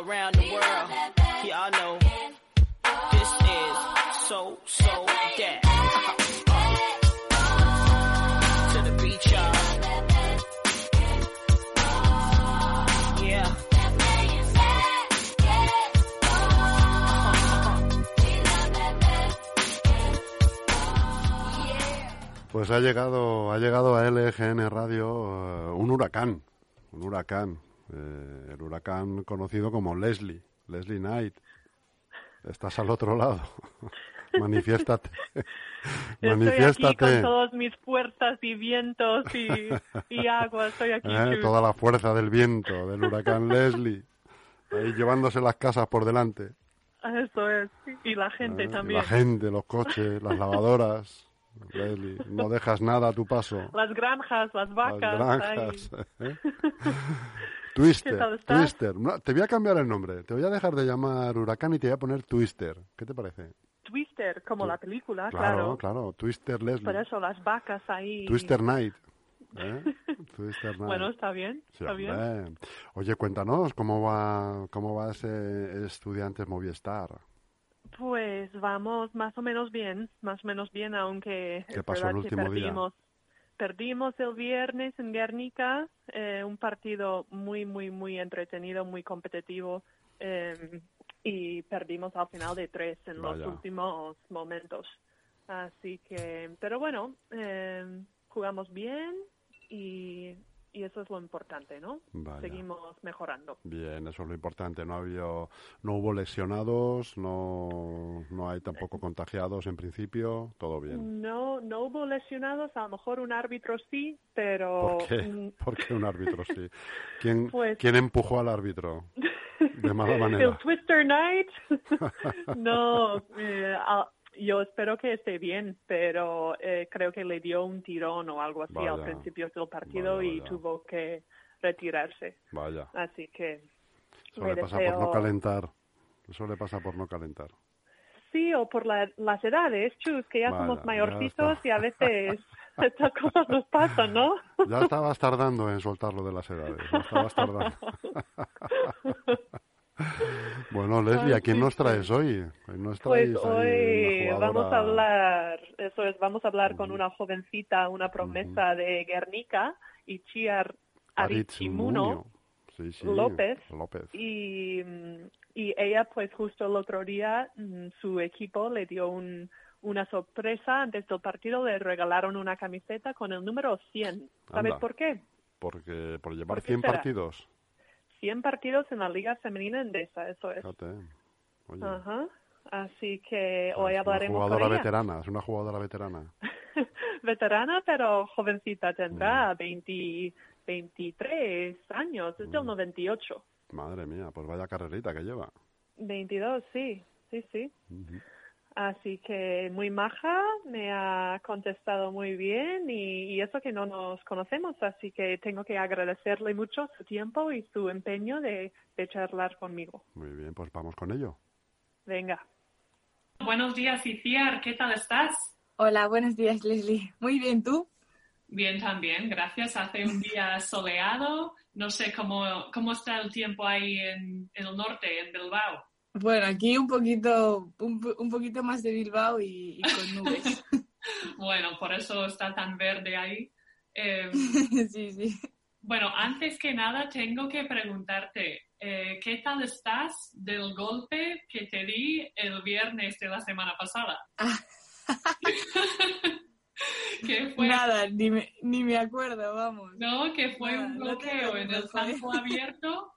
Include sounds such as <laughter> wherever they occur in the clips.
around the world. Know this is so, so. Pues ha llegado, ha llegado a LGN Radio eh, un huracán, un huracán, eh, el huracán conocido como Leslie, Leslie Knight. Estás al otro lado. <laughs> Manifiéstate. <laughs> Estoy Manifiéstate. aquí con todas mis fuerzas y vientos y, y agua. Estoy aquí. <laughs> Eh. Toda la fuerza del viento, del huracán Leslie. Ahí llevándose las casas por delante. Eso es. Y la gente Eh, y también. La gente, los coches, las lavadoras. Leslie, no dejas nada a tu paso. Las granjas, las Las vacas. granjas. ahí. ¿eh? Twister, ¿Qué tal estás? Twister. No, te voy a cambiar el nombre. Te voy a dejar de llamar Huracán y te voy a poner Twister. ¿Qué te parece? Twister, como la película, Claro, claro. claro. Twister Leslie. Por eso las vacas ahí. Twister Night. ¿eh? <laughs> Bueno, está bien, Sí, está bien. Oye, cuéntanos cómo va, cómo va ese Estudiantes Movistar. Pues vamos más o menos bien, más o menos bien, aunque ¿Qué pasó el último día? Perdimos. El viernes en Guernica, eh, un partido muy, muy, muy entretenido, muy competitivo, eh, y perdimos al final de tres en Vaya. los últimos momentos. Así que, pero bueno, eh, jugamos bien y, y eso es lo importante, ¿no? Vaya. Seguimos mejorando. Bien, eso es lo importante. No, había, no hubo lesionados, no, no hay tampoco contagiados en principio. Todo bien. No, no hubo lesionados, a lo mejor un árbitro sí, pero ¿Por qué? mm, <laughs> ¿Por qué un árbitro sí? ¿Quién, <laughs> Pues- ¿quién empujó al árbitro? De mala <laughs> manera. el Twister Night, no, eh, a- yo espero que esté bien, pero eh, creo que le dio un tirón o algo así al principio del partido Vaya, y vaya. tuvo que retirarse. Vaya, Así que eso le pasa por no calentar. Eso le pasa por no calentar. sí, o por la- las edades, chus, que ya Vaya, somos mayorcitos y a veces <laughs> estas cosas nos pasan, ¿no? Ya estabas tardando en soltarlo de las edades. Ya estabas tardando. <laughs> bueno, Leslie, ¿a quién nos traes hoy? Hoy nos Pues traes hoy vamos a hablar, eso es, vamos a hablar con una jovencita, una promesa de Guernica, Ichiar Arichimuno. Sí, sí, López. López. y, y ella pues justo el otro día mm, su equipo le dio un, una sorpresa antes del partido, le regalaron una camiseta con el número 100. ¿Sabes Anda. por qué? Porque por llevar ¿Por qué 100 será? partidos. 100 partidos en la Liga Femenina Endesa, eso es. Oye, Ajá. Así que es hoy una hablaremos con jugadora ella. veterana, es una jugadora veterana. <laughs> veterana, pero jovencita, Mm. tendrá 20, 23 años, es Mm. del 98. Madre mía, pues vaya carrerita que lleva. 22, sí, sí, sí. Ujú. Así que muy maja, me ha contestado muy bien y, y eso que no nos conocemos, así que tengo que agradecerle mucho su tiempo y su empeño de, de charlar conmigo. Muy bien, pues vamos con ello. Venga. Buenos días, Iciar, ¿qué tal estás? Hola, buenos días, Leslie. Muy bien, ¿tú? Bien también, gracias. Hace un día soleado. No sé cómo, cómo está el tiempo ahí en, en el norte, en Bilbao. Bueno, aquí un poquito, un, un poquito más de Bilbao y, y con nubes. <laughs> Bueno, por eso está tan verde ahí. Eh, <laughs> sí, sí. bueno, antes que nada tengo que preguntarte, eh, ¿qué tal estás del golpe que te di el viernes de la semana pasada? <laughs> que fue Nada, ni me, ni me acuerdo, vamos. No, que fue Nada, un no bloqueo en el campo abierto.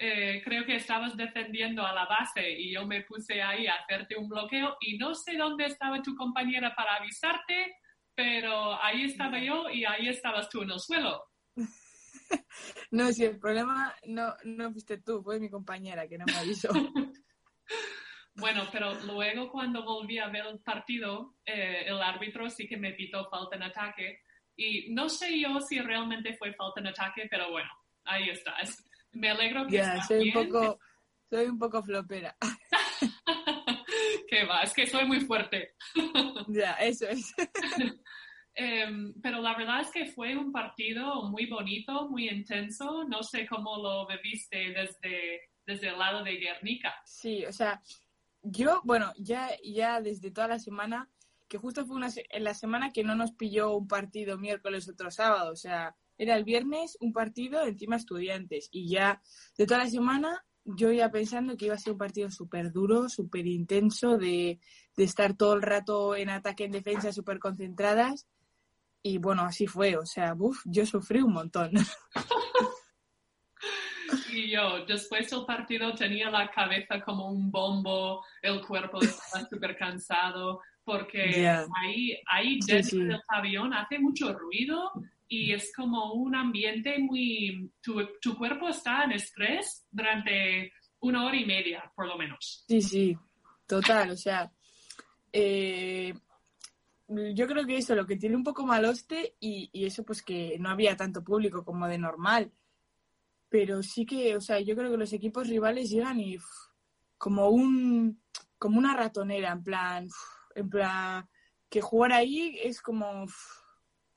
Eh, creo que estabas defendiendo a la base y yo me puse ahí a hacerte un bloqueo y no sé dónde estaba tu compañera para avisarte, pero ahí estaba yo y ahí estabas tú en el suelo. <laughs> No, si el problema no, no fuiste tú, fue mi compañera que no me avisó. <laughs> Bueno, pero luego cuando volví a ver el partido, eh, el árbitro sí que me pitó falta en ataque y no sé yo si realmente fue falta en ataque, pero bueno, ahí estás. Me alegro que estás soy un bien. poco, soy un poco flopera. <laughs> que va, es que soy muy fuerte. <laughs> ya, eso es. <laughs> Em, pero la verdad es que fue un partido muy bonito, muy intenso. No sé cómo lo viviste desde, desde el lado de Guernica. Sí, o sea, yo, bueno, ya, ya desde toda la semana, que justo fue una, en la semana que no nos pilló un partido miércoles, otro sábado, o sea, era el viernes un partido, encima estudiantes, y ya de toda la semana yo iba pensando que iba a ser un partido súper duro, súper intenso, de, de, estar todo el rato en ataque, en defensa, súper concentradas. Y bueno, así fue. O sea, uf, yo sufrí un montón. <laughs> Y yo, después del partido, tenía la cabeza como un bombo, el cuerpo estaba súper cansado, porque yeah. ahí, ahí dentro sí, sí. del avión hace mucho ruido y es como un ambiente muy... Tu, tu, cuerpo está en estrés durante una hora y media, por lo menos. Sí, sí, total, o sea, eh, yo creo que eso, lo que tiene un poco maloste y, y eso pues que no había tanto público como de normal, pero sí que, o sea, yo creo que los equipos rivales llegan y como un como una ratonera, en plan, en plan, que jugar ahí es como...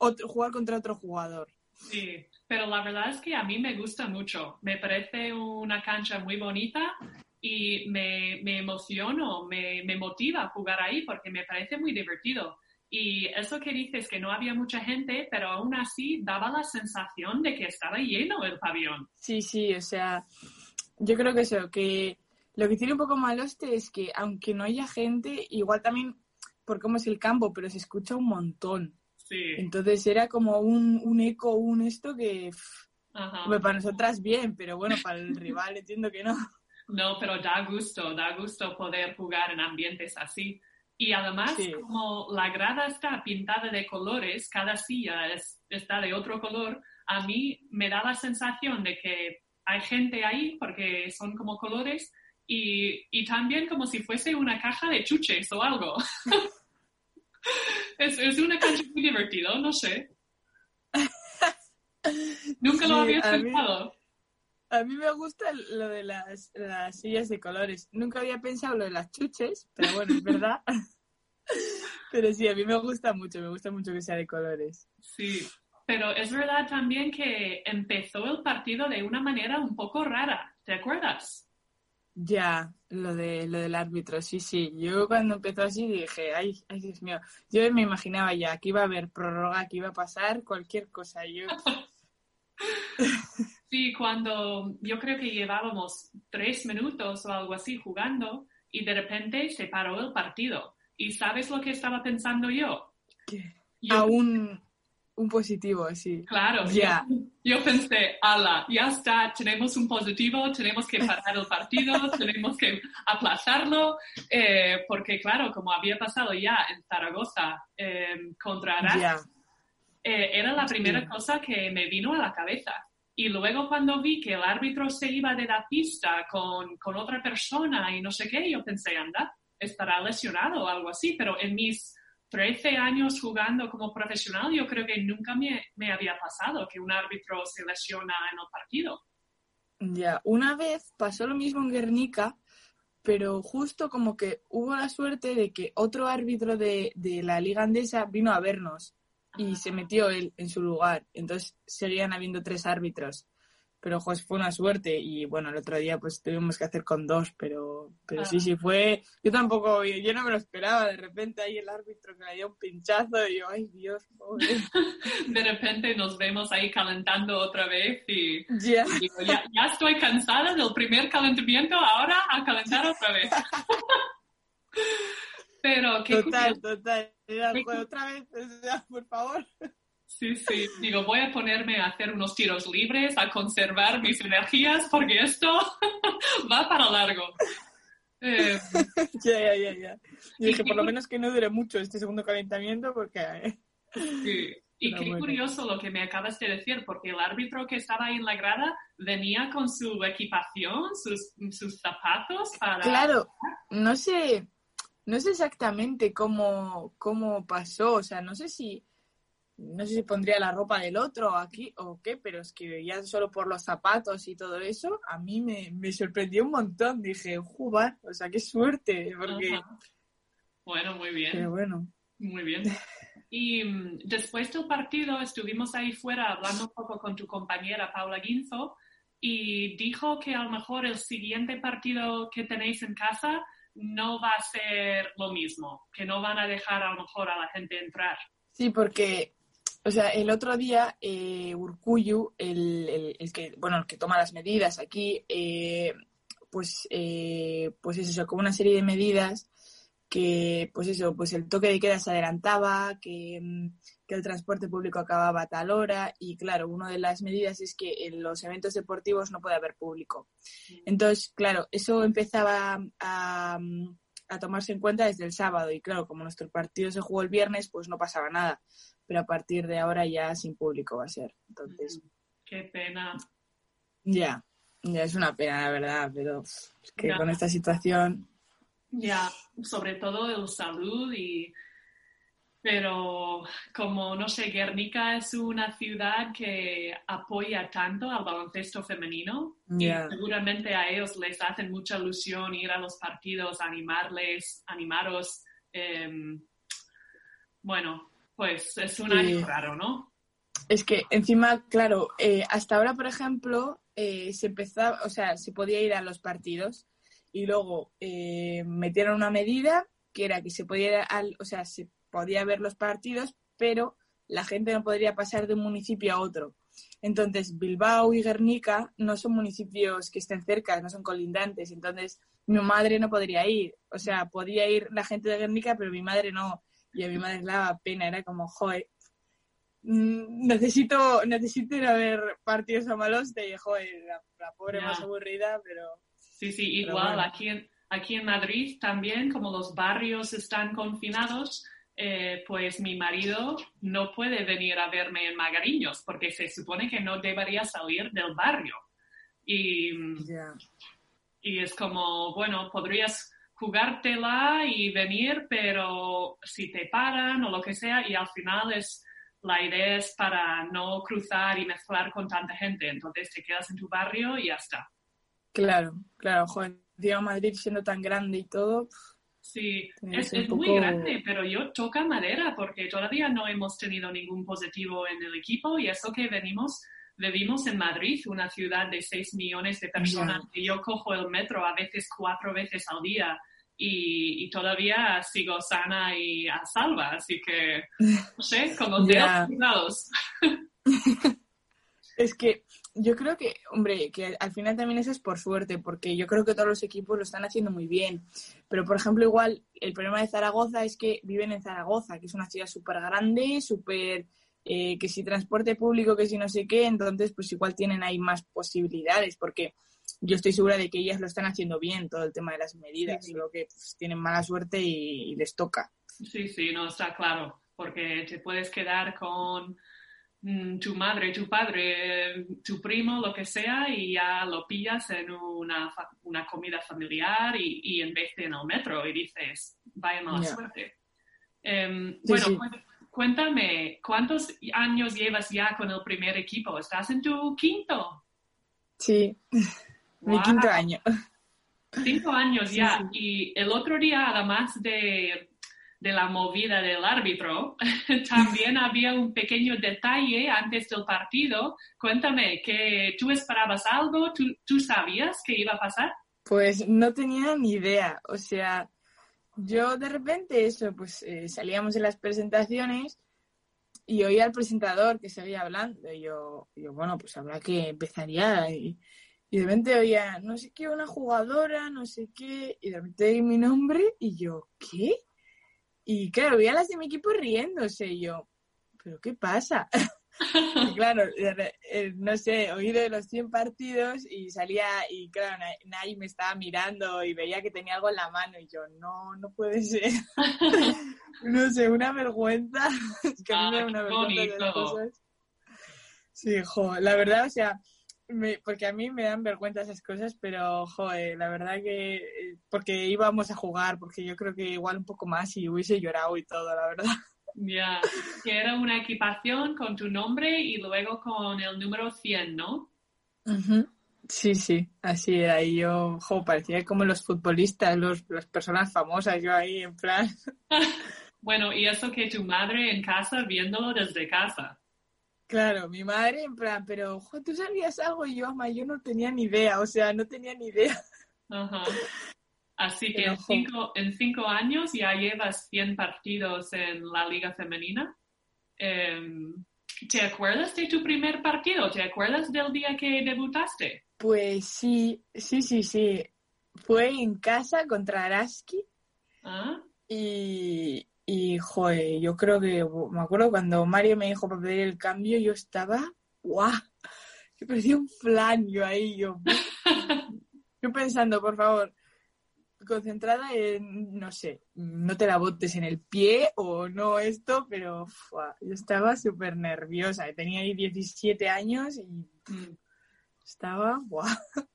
otro, jugar contra otro jugador. Sí, pero la verdad es que a mí me gusta mucho. Me parece una cancha muy bonita y me, me emociono, me, me, motiva jugar ahí porque me parece muy divertido. Y eso que dices que no había mucha gente, pero aún así daba la sensación de que estaba lleno el pabellón. Sí, sí, o sea, yo creo que eso, que lo que tiene un poco maloste es que aunque no haya gente, igual también por cómo es el campo, pero se escucha un montón. Sí. Entonces era como un, un eco, un esto que Ajá. para nosotras bien, pero bueno, para el rival entiendo que no. No, pero da gusto, da gusto poder jugar en ambientes así. Y además, sí. como la grada está pintada de colores, cada silla es, está de otro color, a mí me da la sensación de que hay gente ahí porque son como colores y, y también como si fuese una caja de chuches o algo. <laughs> Es, es, una cancha muy divertida, no sé. <laughs> Nunca lo había pensado. A mí me gusta lo de las, las, sillas de colores. Nunca había pensado lo de las chuches, pero bueno, es verdad. <laughs> pero sí, a mí me gusta mucho, me gusta mucho que sea de colores. Sí, pero es verdad también que empezó el partido de una manera un poco rara, ¿te acuerdas? Ya, lo de lo del árbitro, sí, sí. Yo cuando empezó así dije, ay, ay, Dios mío. Yo me imaginaba ya que iba a haber prórroga, que iba a pasar cualquier cosa. Yo... <laughs> sí, cuando yo creo que llevábamos tres minutos o algo así jugando y de repente se paró el partido. ¿Y sabes lo que estaba pensando yo? ¿Qué? Yo... Aún un positivo, sí. Claro, yeah. yo, pensé, ala, ya está, tenemos un positivo, tenemos que parar el partido, <laughs> tenemos que aplazarlo, eh, porque claro, como había pasado ya en Zaragoza eh, contra yeah. eh, era la primera cosa que me vino a la cabeza. Y luego cuando vi que el árbitro se iba de la pista con, con otra persona y no sé qué, yo pensé, anda, estará lesionado o algo así, pero en mis 13 años jugando como profesional, yo creo que nunca me, me, había pasado que un árbitro se lesiona en el partido. Ya, una vez pasó lo mismo en Guernica, pero justo como que hubo la suerte de que otro árbitro de, de la Liga Andesa vino a vernos y se metió él en su lugar. Entonces seguían habiendo tres árbitros pero pues fue una suerte y bueno, el otro día pues tuvimos que hacer con dos, pero, pero ah. sí, sí fue, yo tampoco, yo no me lo esperaba, de repente ahí el árbitro que le dio un pinchazo y yo, ay Dios, pobre. <laughs> De repente nos vemos ahí calentando otra vez y yeah. digo, ya, ya estoy cansada del primer calentamiento, ahora a calentar otra vez. <laughs> pero qué Total, curioso. total, ya, pues, otra vez, por favor. Sí, sí. Digo, voy a ponerme a hacer unos tiros libres, a conservar mis energías, porque esto <laughs> va para largo. Eh, <laughs> ya, ya, ya, ya. Y dije, por lo menos que no dure mucho este segundo calentamiento, porque... Eh. Sí. Y Pero qué bueno. curioso lo que me acabas de decir, porque el árbitro que estaba ahí en la grada venía con su equipación, sus, sus zapatos para... Claro, no sé, no sé exactamente cómo, cómo pasó, o sea, no sé si no sé si pondría la ropa del otro aquí o qué, pero es que ya solo por los zapatos y todo eso, a mí me, me sorprendió un montón. Dije, jugar, o sea, qué suerte, porque... Ajá. Bueno, muy bien. Pero bueno. Muy bien. Y um, después del partido estuvimos ahí fuera hablando un poco con tu compañera Paula Guinzo y dijo que a lo mejor el siguiente partido que tenéis en casa no va a ser lo mismo, que no van a dejar a lo mejor a la gente entrar. Sí, porque, o sea, el otro día eh, Urcuyu, el, el- el que, bueno, el que toma las medidas aquí, eh, pues, eh, pues es eso, como una serie de medidas que, pues eso, pues el toque de queda se adelantaba, que, mm, que el transporte público acababa a tal hora y claro, una de las medidas es que en los eventos deportivos no puede haber público. Entonces, claro, eso empezaba a, a tomarse en cuenta desde el sábado y claro, como nuestro partido se jugó el viernes, pues no pasaba nada, pero a partir de ahora ya sin público va a ser. Entonces, Qué pena. ya, ya es una pena, la verdad, pero es que Ya. con esta situación, Ya, sobre todo el salud y... Pero como, no sé, Guernica es una ciudad que apoya tanto al baloncesto femenino y seguramente a ellos les hacen mucha ilusión ir a los partidos, animarles, animaros. em, bueno, pues es un Sí. año raro, ¿no? Es que encima, claro, eh, hasta ahora, por ejemplo, eh, se empezaba, o sea, se podía ir a los partidos y luego eh, metieron una medida que era que se podía ir al, o sea, se podía ver los partidos, pero la gente no podría pasar de un municipio a otro. Entonces, Bilbao y Guernica no son municipios que estén cerca, no son colindantes. Entonces, mi madre no podría ir. O sea, podía ir la gente de Guernica, pero mi madre no. Y a mi madre le daba pena, era como, joder, mm, necesito, necesito ir a ver partidos a malos de, joder, la, la pobre más aburrida, pero Sí, sí, igual bueno. aquí, en, aquí en Madrid también, como los barrios están confinados, eh, pues mi marido no puede venir a verme en Magariños porque se supone que no debería salir del barrio. Y, y es como, bueno, podrías jugártela y venir, pero si te paran o lo que sea, y al final es la idea es para no cruzar y mezclar con tanta gente. Entonces te quedas en tu barrio y ya está. Claro, claro, joder, encima Madrid siendo tan grande y todo, Sí, que es, es muy grande, pero yo toca madera porque todavía no hemos tenido ningún positivo en el equipo y eso que venimos, vivimos en Madrid, una ciudad de 6 millones de personas, y yo cojo el metro a veces cuatro veces al día y, y todavía sigo sana y a salva, así que, <laughs> no sé, con los dedos Ya. cruzados. <laughs> Es que yo creo que, hombre, que al final también eso es por suerte, porque yo creo que todos los equipos lo están haciendo muy bien. Pero, por ejemplo, igual el problema de Zaragoza es que viven en Zaragoza, que es una ciudad súper grande, súper, eh, que si transporte público, que si no sé qué, entonces pues igual tienen ahí más posibilidades, porque yo estoy segura de que ellas lo están haciendo bien, todo el tema de las medidas, Sí. solo que pues, tienen mala suerte y, y les toca. Sí, sí, no está claro, porque te puedes quedar con mm, tu madre, tu padre, tu primo, lo que sea, y ya lo pillas en una, fa- una comida familiar y, y en vez de en el metro y dices, vaya mala suerte. Em, Sí, bueno, sí. cuéntame, ¿cuántos años llevas ya con el primer equipo? ¿Estás en tu quinto? Sí, mi quinto año. Cinco años Sí, ya. sí. Y el otro día, además de, de la movida del árbitro, <laughs> también había un pequeño detalle antes del partido. Cuéntame, que ¿tú esperabas algo? ¿Tú, tú sabías que iba a pasar? Pues no tenía ni idea. O sea, yo de repente eso, pues eh, salíamos en las presentaciones y oía al presentador que seguía hablando. Y yo, yo bueno, pues habrá que empezaría. Y, y de repente oía, no sé qué, una jugadora, no sé qué. Y de repente oí mi nombre y yo, ¿qué? Y claro, veía a las de mi equipo riéndose. Y yo, ¿pero qué pasa? <laughs> Y claro, de eh, no sé, oí de los 100 partidos y salía y claro, Na- Nay me estaba mirando y veía que tenía algo en la mano y yo, no, no puede ser. <laughs> no sé, una vergüenza. <laughs> Es que a mí me da Ah, una vergüenza esas bonito. cosas. Sí, jo, la verdad, o sea, me- porque a mí me dan vergüenza esas cosas, pero, joder, la verdad que, eh, porque íbamos a jugar, porque yo creo que igual un poco más y hubiese llorado y todo, la verdad. Ya, que era una equipación con tu nombre y luego con el número 100, ¿no? Sí, sí, así era. Y yo, jo, parecía como los futbolistas, los, las personas famosas, yo ahí en plan. <laughs> Bueno, y eso que tu madre en casa viéndolo desde casa. Claro, mi madre en plan, pero "Jo, tú sabías algo y yo, ama, yo no tenía ni idea, o sea, no tenía ni idea. Ajá. Así que en cinco, en cinco años ya llevas 100 partidos en la liga femenina. Em, ¿Te acuerdas de tu primer partido? ¿Te acuerdas del día que debutaste? Pues sí, sí, sí, sí. Fue en casa contra Araski ¿Ah? y, y joder, yo creo que me acuerdo cuando Mario me dijo para pedir el cambio, yo estaba, ¡guau! Que parecía un flan yo ahí, yo, <laughs> yo pensando, por favor, concentrada en, no sé, no te la botes en el pie o no esto, pero ¡fua! yo estaba súper nerviosa. Tenía ahí 17 años y estaba, ¡guau!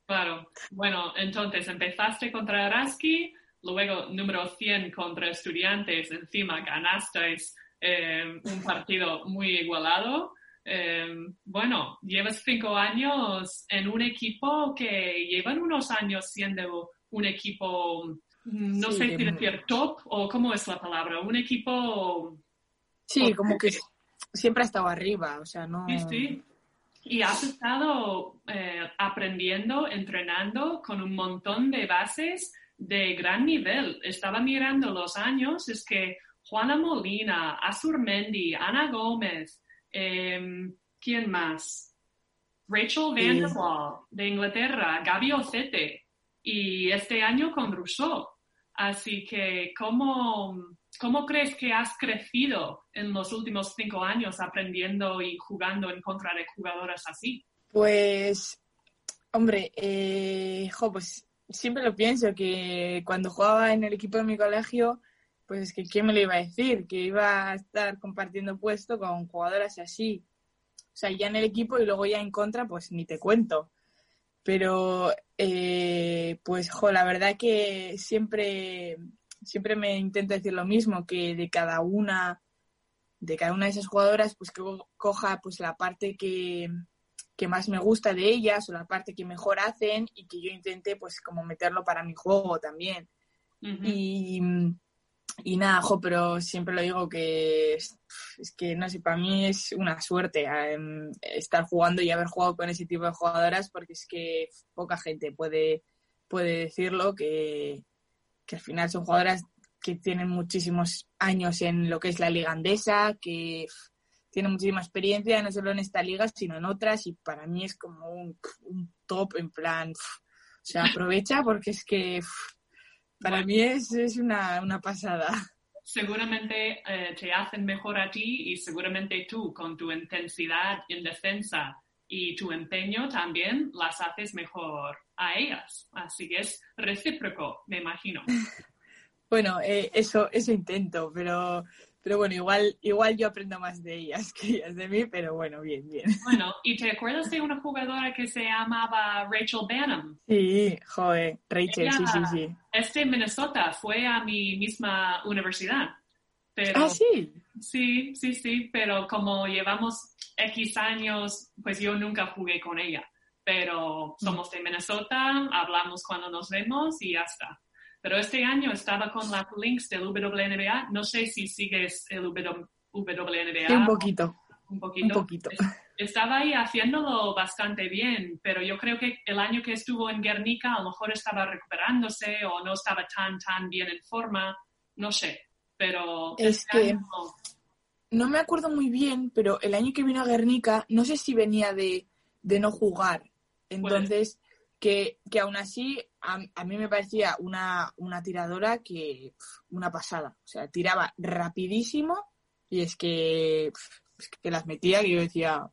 Claro. Bueno, entonces empezaste contra Araski, luego número 100 contra Estudiantes, encima ganasteis eh, un partido muy igualado. Eh, bueno, llevas cinco años en un equipo que llevan unos años siendo un equipo, mm, no Sí, sé si de- decir top o cómo es la palabra, un equipo Sí, como que siempre ha estado arriba, o sea, no... Sí, sí. Y has estado eh, aprendiendo, entrenando con un montón de bases de gran nivel. Estaba mirando los años, es que Juana Molina, Azurmendi, Ana Gómez, em, ¿quién más? Rachel. Vanderwall de Inglaterra, Gaby Ocete y este año con Rousseau. Así que, ¿cómo, ¿cómo crees que has crecido en los últimos cinco años aprendiendo y jugando en contra de jugadoras así? Pues, hombre, eh, jo, pues siempre lo pienso, que cuando jugaba en el equipo de mi colegio, pues es que ¿quién me lo iba a decir? Que iba a estar compartiendo puesto con jugadoras así. O sea, ya en el equipo y luego ya en contra, pues ni te cuento. Pero, eh, pues, jo, la verdad que siempre, siempre me intento decir lo mismo, que de cada una, de cada una de esas jugadoras, pues que co- coja pues la parte que, que más me gusta de ellas o la parte que mejor hacen y que yo intente pues como meterlo para mi juego también. Y, y nada, jo, pero siempre lo digo que es, es que no sé, para mí es una suerte em, estar jugando y haber jugado con ese tipo de jugadoras porque es que poca gente puede, puede decirlo que, que al final son jugadoras que tienen muchísimos años en lo que es la liga andesa, que pf, tienen muchísima experiencia, no solo en esta liga, sino en otras, y para mí es como un, un top en plan, pf, o sea, aprovecha porque es que pf, para mí es, es una, una pasada. Seguramente eh, te hacen mejor a ti y seguramente tú con tu intensidad en defensa y tu empeño también las haces mejor a ellas. Así que es recíproco, me imagino. <laughs> Bueno, eh, eso, eso intento, pero, pero bueno, igual, igual yo aprendo más de ellas <laughs> que ellas de mí, pero bueno, bien, bien. Bueno, ¿y te acuerdas de una jugadora que se llamaba Rachel Banham? Sí, joder, Rachel, sí, sí, sí. Es de Minnesota, fue a mi misma universidad. Pero, Ah, sí. sí, sí, sí, pero como llevamos X años, pues yo nunca jugué con ella. Pero somos de Minnesota, hablamos cuando nos vemos y ya está. Pero este año estaba con las links del WNBA. No sé si sigues el WNBA. Sí, un poquito, Un poquito. un poquito. Estaba ahí haciéndolo bastante bien, pero yo creo que el año que estuvo en Guernica a lo mejor estaba recuperándose o no estaba tan, tan bien en forma, no sé. Pero Es este que- año- No me acuerdo muy bien, pero el año que vino a Guernica, no sé si venía de, de no jugar. Entonces, que, que aún así, a, a mí me parecía una, una tiradora que, una pasada. O sea, tiraba rapidísimo y es que, que las metía que yo decía...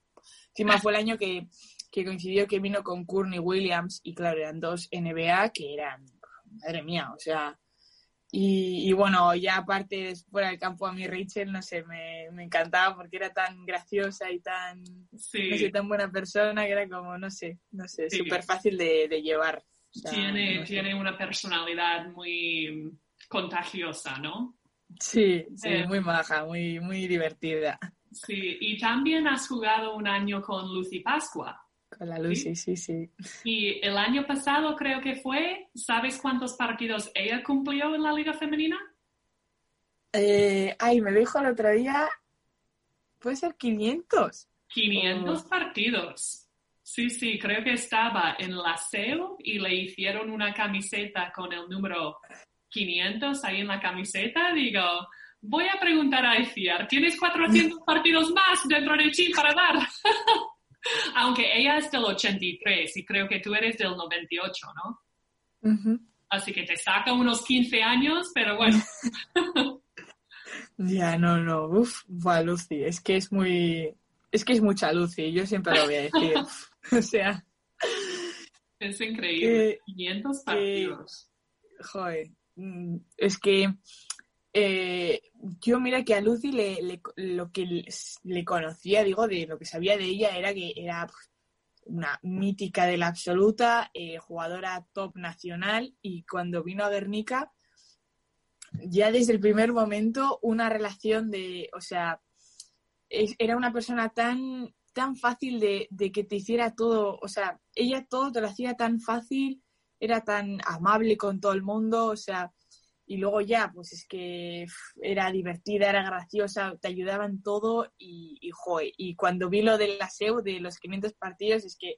Encima fue el año que, que coincidió que vino con Courtney Williams y claro, eran dos NBA que eran, madre mía, o sea... Y, y bueno, ya aparte, fuera del campo, a mí Rachel, no sé, me, me encantaba porque era tan graciosa y tan, sí, no sé, tan buena persona que era como, no sé, no sé, Sí. súper fácil de, de llevar. O sea, tiene, no sé. tiene una personalidad muy contagiosa, ¿no? Sí, sí, Eh. muy maja, muy, muy divertida. Sí, y también has jugado un año con Lucy Pascua. Con la Lucy, sí, sí. Y el año pasado creo que fue, ¿sabes cuántos partidos ella cumplió en la liga femenina? Eh, ay, me dijo el otro día, puede ser 500. 500 partidos. Sí, sí, creo que estaba en la SEO y le hicieron una camiseta con el número 500 ahí en la camiseta. Digo, voy a preguntar a Eciar, ¿tienes 400 <laughs> partidos más dentro de ti para dar? <laughs> <laughs> Aunque ella es del 83 y creo que tú eres del 98, ¿no? Así que te saca unos 15 años, pero bueno. <laughs> Ya, no, no, uff, buah, Lucy, es que es muy, es que es mucha Lucy, yo siempre lo voy a decir. <laughs> o sea, Es increíble. Que- 500 que- partidos. joder, mm, es que eh, yo mira que a Lucy le, lo que le, conocía, digo, de lo que sabía de ella era que era pues, una mítica de la absoluta, eh, jugadora top nacional y cuando vino a Guernica, ya desde el primer momento una relación de, o sea, era una persona tan, tan fácil de, de que te hiciera todo, o sea, ella todo te lo hacía tan fácil, era tan amable con todo el mundo, o sea, y luego ya, pues es que era divertida, era graciosa, te ayudaba en todo y, y, joe, y cuando vi lo del SEU de los 500 partidos, es que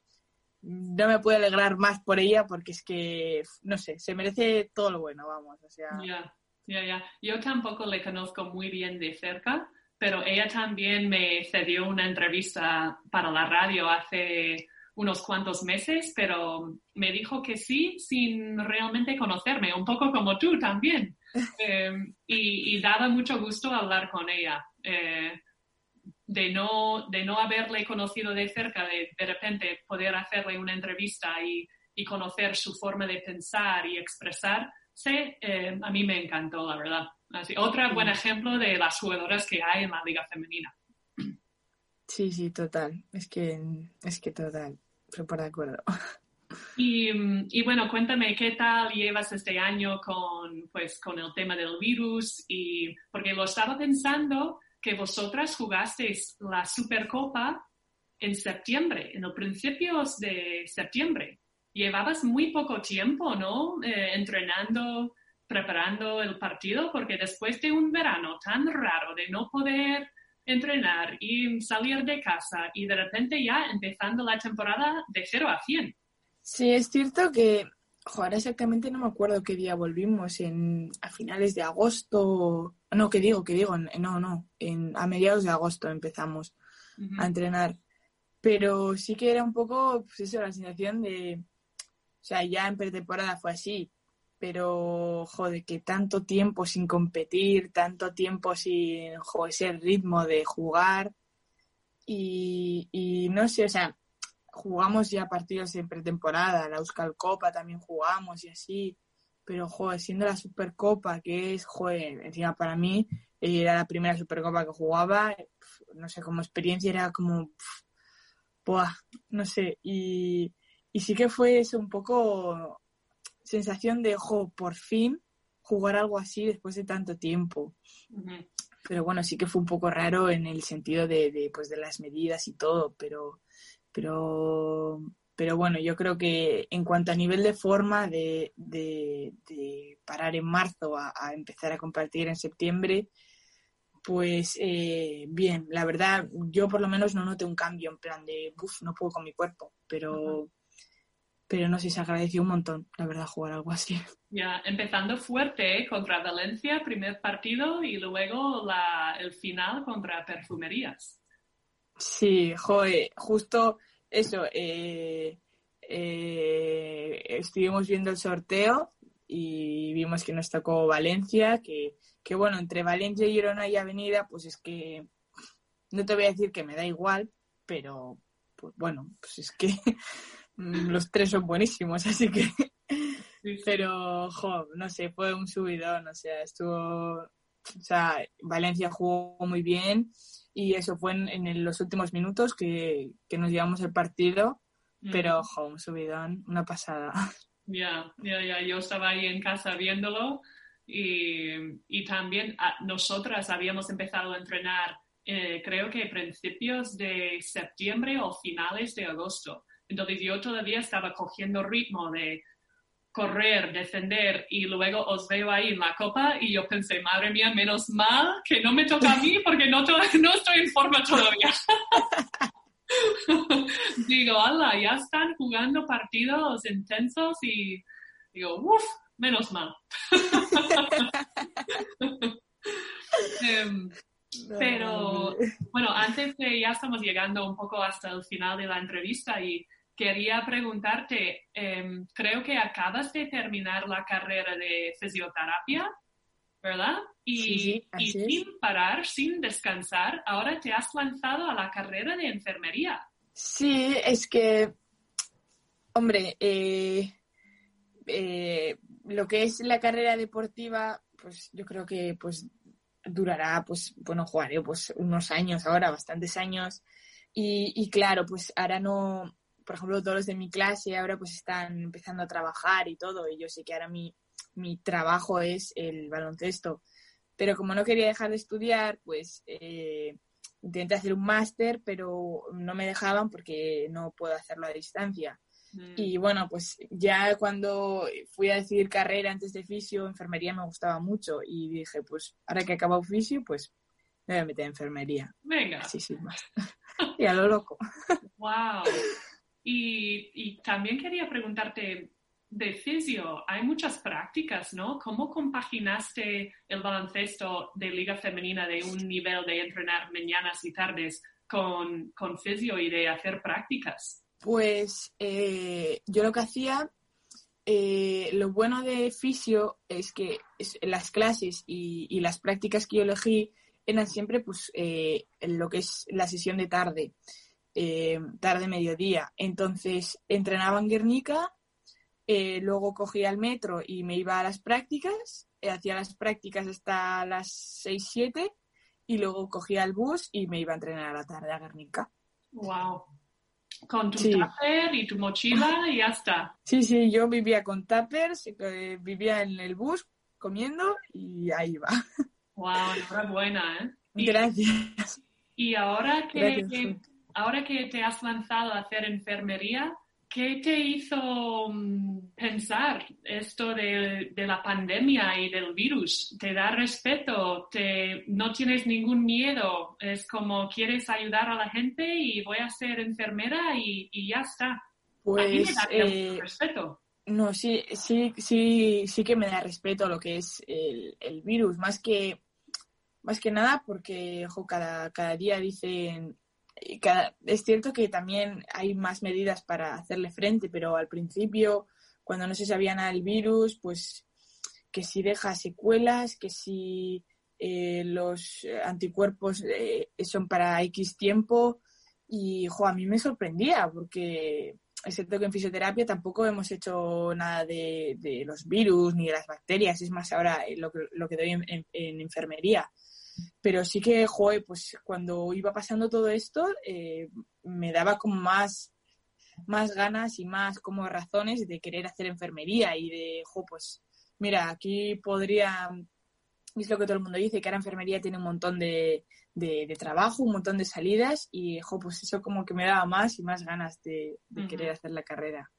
no me puedo alegrar más por ella porque es que, no sé, se merece todo lo bueno, vamos, o sea, Ya, ya, ya. Yo tampoco le conozco muy bien de cerca, pero ella también me cedió una entrevista para la radio hace unos cuantos meses, pero me dijo que sí sin realmente conocerme, un poco como tú también. <laughs> Eh, y, y daba mucho gusto hablar con ella. Eh, de no, de no haberle conocido de cerca, de de repente poder hacerle una entrevista y, y conocer su forma de pensar y expresar, sí, eh, a mí me encantó, la verdad. Así, otro buen ejemplo de las jugadoras que hay en la liga femenina. sí, sí, total, es que, es que total, súper de acuerdo. <laughs> Y, y bueno, cuéntame qué tal llevas este año con, pues, con el tema del virus y porque lo estaba pensando que vosotras jugasteis la Supercopa en septiembre, en los principios de septiembre. Llevabas muy poco tiempo, ¿no? Eh, entrenando, preparando el partido, porque después de un verano tan raro de no poder entrenar y salir de casa y de repente ya empezando la temporada de 0 a 100. Sí, es cierto que, jo, ahora exactamente no me acuerdo qué día volvimos, en, a finales de agosto, no, que digo, que digo, no, no, en, a mediados de agosto empezamos a entrenar, pero sí que era un poco, pues eso, la sensación de, o sea, ya en pretemporada fue así, pero, joder, que tanto tiempo sin competir, tanto tiempo sin, jo, ese ritmo de jugar, y, no sé, o sea, jugamos ya partidos en pretemporada, la Euskal Copa también jugamos y así, pero joder, siendo la Supercopa, que es, joder, encima para mí eh, era la primera Supercopa que jugaba, no sé, como experiencia era como, no sé, y, y sí que fue eso un poco sensación de, jo, por fin jugar algo así después de tanto tiempo pero bueno, sí que fue un poco raro en el sentido de, de, pues, de las medidas y todo, pero, pero, pero bueno, yo creo que en cuanto a nivel de forma de, de, de parar en marzo a, a empezar a compartir en septiembre, pues eh, bien, la verdad, yo por lo menos no noté un cambio en plan de, uff, no puedo con mi cuerpo, pero, pero no sé, se agradeció un montón, la verdad, jugar algo así. Ya, empezando fuerte ¿eh? contra Valencia, primer partido, y luego la, el final contra Perfumerías. Sí, joder, justo eso, eh, eh, estuvimos viendo el sorteo y vimos que nos tocó Valencia, que, que bueno, entre Valencia, Girona y Avenida, pues es que no te voy a decir que me da igual, pero pues bueno, pues es que <laughs> los tres son buenísimos, <laughs> así que pero, jo, no sé, fue un subidón, o sea, estuvo, o sea, Valencia jugó muy bien y eso fue en, en los últimos minutos que, que nos llevamos el partido, pero, Ujú. jo, un subidón, una pasada. <laughs> Ya, ya, ya, yo estaba ahí en casa viéndolo y, y también ah, nosotras habíamos empezado a entrenar, eh, creo que principios de septiembre o finales de agosto. Entonces yo todavía estaba cogiendo ritmo de correr, defender y luego os veo ahí en la copa y yo pensé, madre mía, menos mal que no me toca a mí <laughs> porque no, to- no estoy en forma todavía. <laughs> digo, ala, ya están jugando partidos intensos y digo, uff, menos mal. <laughs> Em, pero bueno, antes de ya estamos llegando un poco hasta el final de la entrevista y quería preguntarte, em, creo que acabas de terminar la carrera de fisioterapia, ¿verdad? Y, Sí, sí, y sin parar, sin descansar, ahora te has lanzado a la carrera de enfermería. Sí, es que, hombre, eh, eh, lo que es la carrera deportiva, pues yo creo que pues durará, pues bueno, jugaré pues unos años ahora, bastantes años. Y, y claro, pues ahora no, por ejemplo, todos los de mi clase ahora pues están empezando a trabajar y todo, y yo sé que ahora mi, mi trabajo es el baloncesto. Pero como no quería dejar de estudiar, pues eh, intenté hacer un máster, pero no me dejaban porque no puedo hacerlo a distancia. Mm. Y bueno, pues ya cuando fui a decidir carrera antes de fisio, enfermería me gustaba mucho y dije, pues ahora que he acabado fisio, pues me voy a meter en enfermería. Venga, Así sin más. <laughs> y a lo loco. wow. Y, y también quería preguntarte, de fisio, hay muchas prácticas, ¿no? ¿Cómo compaginaste el baloncesto de liga femenina de un nivel de entrenar mañanas y tardes con, con fisio y de hacer prácticas? Pues eh, yo lo que hacía, eh, lo bueno de fisio es que las clases y, y las prácticas que yo elegí eran siempre pues eh, lo que es la sesión de tarde, eh, tarde-mediodía. Entonces entrenaba en Guernica, eh, luego cogía el metro y me iba a las prácticas, eh, hacía las prácticas hasta las 6-7 y luego cogía el bus y me iba a entrenar a la tarde a Guernica. Wow. Con tu Sí. tupper y tu mochila y ya está. Sí, sí, yo vivía con tuppers, vivía en el bus comiendo y ahí va. Wow, enhorabuena, ¿eh? Y, Gracias. y ahora que, Gracias. que- ahora que te has lanzado a hacer enfermería, ¿qué te hizo mm, pensar esto de, de la pandemia y del virus? ¿Te da respeto? ¿Te, ¿No tienes ningún miedo? Es como quieres ayudar a la gente y voy a ser enfermera y, y ya está. a mí me Pues da eh, respeto. no, sí, sí, sí, sí que me da respeto a lo que es el, el virus, más que, más que nada porque cada, cada día dicen, es cierto que también hay más medidas para hacerle frente, pero al principio, cuando no se sabía nada del virus, pues que si deja secuelas, que si eh, los anticuerpos eh, son para X tiempo. Y jo, a mí me sorprendía porque es cierto que en fisioterapia tampoco hemos hecho nada de, de los virus ni de las bacterias, es más ahora eh, lo que, lo que doy en enfermería. Pero sí que, joe, pues cuando iba pasando todo esto, eh, me daba como más, más ganas y más como razones de querer hacer enfermería y de, jo, pues mira, aquí podría, es lo que todo el mundo dice, que ahora enfermería tiene un montón de, de, de trabajo, un montón de salidas y, jo, pues eso como que me daba más y más ganas de, de querer hacer la carrera.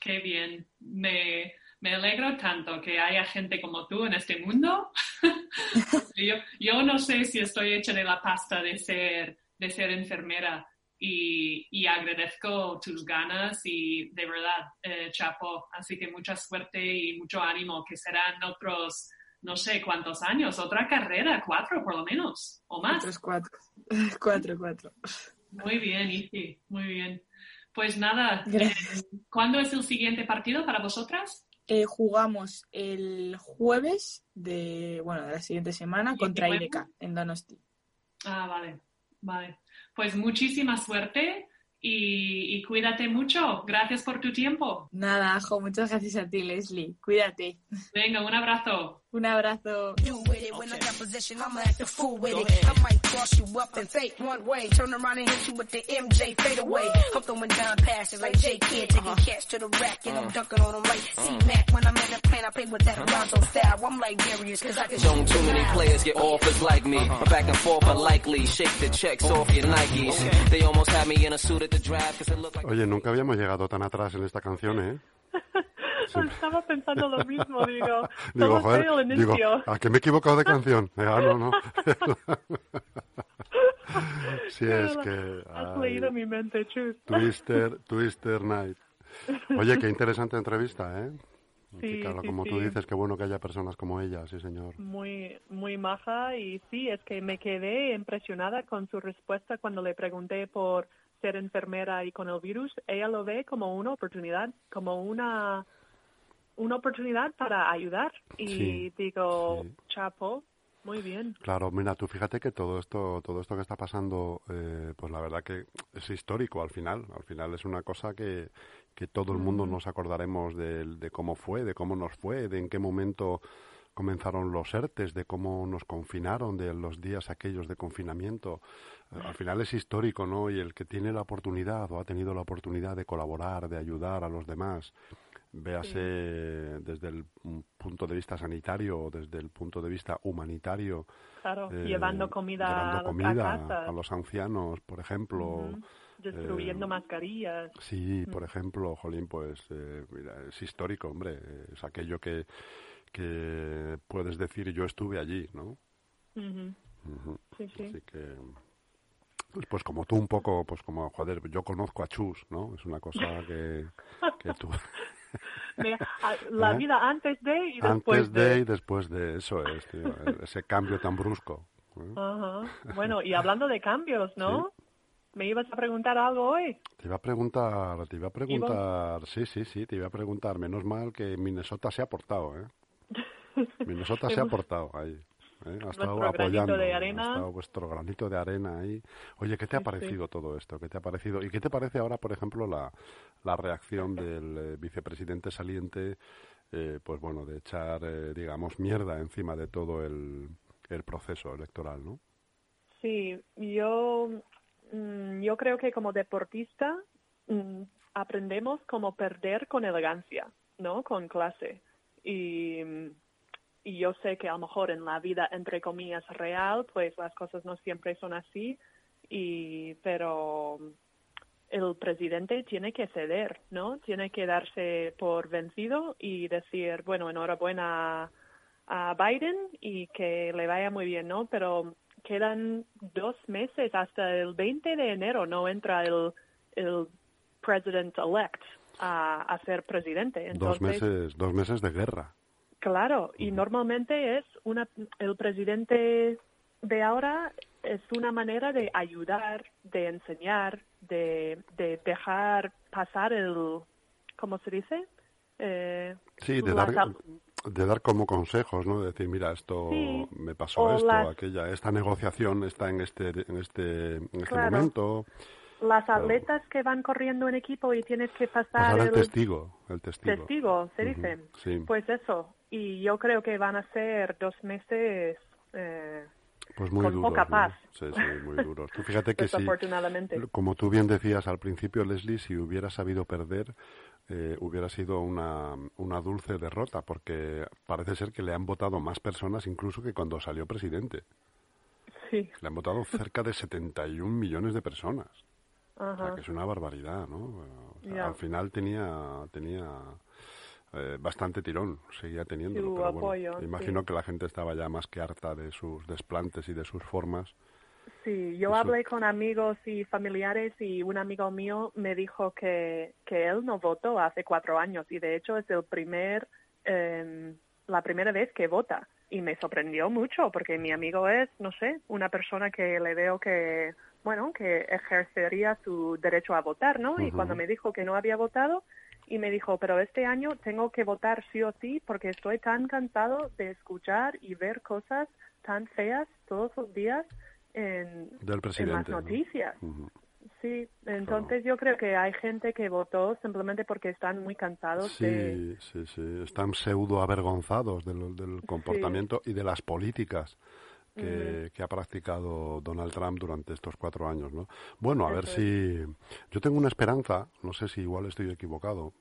Qué bien. Me, me alegro tanto que haya gente como tú en este mundo. <laughs> yo, yo no sé si estoy hecha de la pasta de ser, de ser enfermera y, y agradezco tus ganas y de verdad, eh, chapo. Así que mucha suerte y mucho ánimo, que serán otros, no sé cuántos años, otra carrera, cuatro por lo menos, o más. Otros cuatro. <laughs> cuatro, cuatro. Muy bien, Iti, muy bien. Pues nada, eh, ¿cuándo es el siguiente partido para vosotras? Eh, jugamos el jueves de, bueno, de la siguiente semana contra? IDK en Donosti. Ah, vale, vale. Pues muchísima suerte y, y cuídate mucho. Gracias por tu tiempo. Nada, Ajo, muchas gracias a ti, Leslie. Cuídate. Venga, un abrazo. Un abrazo. do with it. When I got possession, I'ma act a fool with it. I might cross you up and fake one way. Turn around and hit you with the MJ fade away. I'm throwing down passes like J Kid, taking cats to the rack and I'm dunking on them like C Mac. When I'm in the plane, I play with that Alonzo style. I'm like Darius, cause I can Don't too many players get offers like me. My back and forth are likely. Shake the checks off your Nikes. They almost had me in a suit at the draft because it looked like. Oye, nunca habíamos llegado tan atrás en esta canción, ¿eh? <laughs> Estaba pensando lo mismo, <laughs> digo. Digo, joder, el digo. ¿a qué me he equivocado de canción? <laughs> Ah, no, no. <laughs> Sí, es que... Has ay, leído mi mente, Chus. Twister, Twister Night. Oye, qué interesante entrevista, ¿eh? Sí, claro, sí, como tú sí. dices, qué bueno que haya personas como ella, sí, señor. Muy, muy maja y sí, es que me quedé impresionada con su respuesta cuando le pregunté por ser enfermera y con el virus. Ella lo ve como una oportunidad, como una, una oportunidad para ayudar. Y Sí, digo, sí. chapo, muy bien. Claro, mira, tú fíjate que todo esto, todo esto que está pasando, eh, pues la verdad que es histórico al final. Al final es una cosa que, que todo el mundo nos acordaremos de, de cómo fue, de cómo nos fue, de en qué momento comenzaron los ERTES, de cómo nos confinaron, de los días aquellos de confinamiento. Al final es histórico, ¿no? Y el que tiene la oportunidad o ha tenido la oportunidad de colaborar, de ayudar a los demás, véase desde el punto de vista sanitario o desde el punto de vista humanitario, Claro, eh, llevando comida, llevando a, comida a casa, a los ancianos, por ejemplo. Ujú. distribuyendo eh, mascarillas. Sí, por ejemplo, Jolín, pues eh, mira, es histórico, hombre. Es aquello que, que puedes decir yo estuve allí, ¿no? Sí, sí. Así que, pues, pues como tú un poco, pues como, joder, yo conozco a Chus, ¿no? Es una cosa que, que tú... <laughs> La ¿Eh? vida antes de y después Antes de y después de eso es, tío, ese cambio tan brusco. ¿eh? <laughs> Bueno, y hablando de cambios, ¿no? ¿Me ibas a preguntar algo hoy? Te iba a preguntar, te iba a preguntar, sí, sí, sí, te iba a preguntar, menos mal que Minnesota se ha portado, ¿eh? <laughs> Minnesota se ha portado ahí. ¿Eh? Ha estado apoyando, de ha arena. estado vuestro granito de arena ahí. Oye, ¿qué te ha Sí, sí. parecido todo esto? ¿Qué te ha parecido? ¿Y qué te parece ahora, por ejemplo, la, la reacción del eh, vicepresidente saliente, eh, pues bueno, de echar, eh, digamos, mierda encima de todo el, el proceso electoral, ¿no? Sí, yo, mm, yo creo que como deportista mm, aprendemos cómo perder con elegancia, ¿no? Con clase. Y, mm, y yo sé que a lo mejor en la vida, entre comillas, real, pues las cosas no siempre son así, y, pero el presidente tiene que ceder, ¿no? Tiene que darse por vencido y decir, bueno, enhorabuena a Biden y que le vaya muy bien, ¿no? Pero quedan dos meses hasta el 20 de enero, no entra el, el president elect a, a ser presidente. dos Entonces, meses, dos meses de guerra. Claro, y normalmente es una, el presidente de ahora es una manera de ayudar, de enseñar, de, de dejar pasar el, ¿cómo se dice? Eh, Sí, de dar, de dar como consejos, ¿no? De decir, mira, esto Sí, me pasó esto, las- aquella, esta negociación está en este, en este, en este Claro. momento. las Claro. atletas que van corriendo en equipo y tienes que pasar Pasar el el testigo, el testigo. testigo, se Ujú, dice. sí. Pues eso, y yo creo que van a ser dos meses eh, Pues muy con duros, poca ¿no? paz. Sí, sí, muy duros. Tú fíjate que <laughs> si, como tú bien decías al principio, Leslie, si hubiera sabido perder, eh, hubiera sido una, una dulce derrota, porque parece ser que le han votado más personas incluso que cuando salió presidente. Sí, Le han votado cerca de 71 millones de personas. O sea, ajá. que es una barbaridad, ¿no? O sea, Ya. Al final tenía, tenía eh, bastante tirón, seguía teniéndolo. Su pero bueno, apoyo, imagino sí. que la gente estaba ya más que harta de sus desplantes y de sus formas. Sí, yo hablé con amigos y familiares y un amigo mío me dijo que, que él no votó hace cuatro años y de hecho es el primer, eh, la primera vez que vota y me sorprendió mucho porque mi amigo es, no sé, una persona que le veo que, bueno, que ejercería su derecho a votar, ¿no? Y cuando me dijo que no había votado y me dijo, pero este año tengo que votar sí o sí porque estoy tan cansado de escuchar y ver cosas tan feas todos los días en, Del en las noticias. Sí, entonces yo creo que hay gente que votó simplemente porque están muy cansados de... Sí, sí, sí. Están pseudo avergonzados del, del comportamiento y de las políticas que, que ha practicado Donald Trump durante estos cuatro años, ¿no? Bueno, a ver si... Yo tengo una esperanza, no sé si igual estoy equivocado,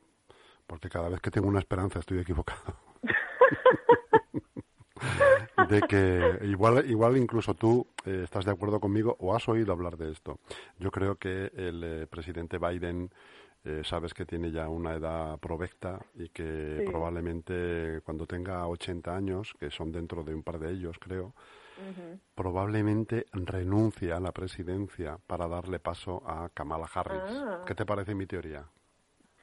porque cada vez que tengo una esperanza estoy equivocado. <laughs> de que igual igual incluso tú eh, estás de acuerdo conmigo o has oído hablar de esto. Yo creo que el eh, presidente Biden eh, sabes que tiene ya una edad provecta y que Sí. probablemente cuando tenga 80 años, que son dentro de un par de ellos, creo, Probablemente renuncie a la presidencia para darle paso a Kamala Harris. Ah. ¿Qué te parece mi teoría?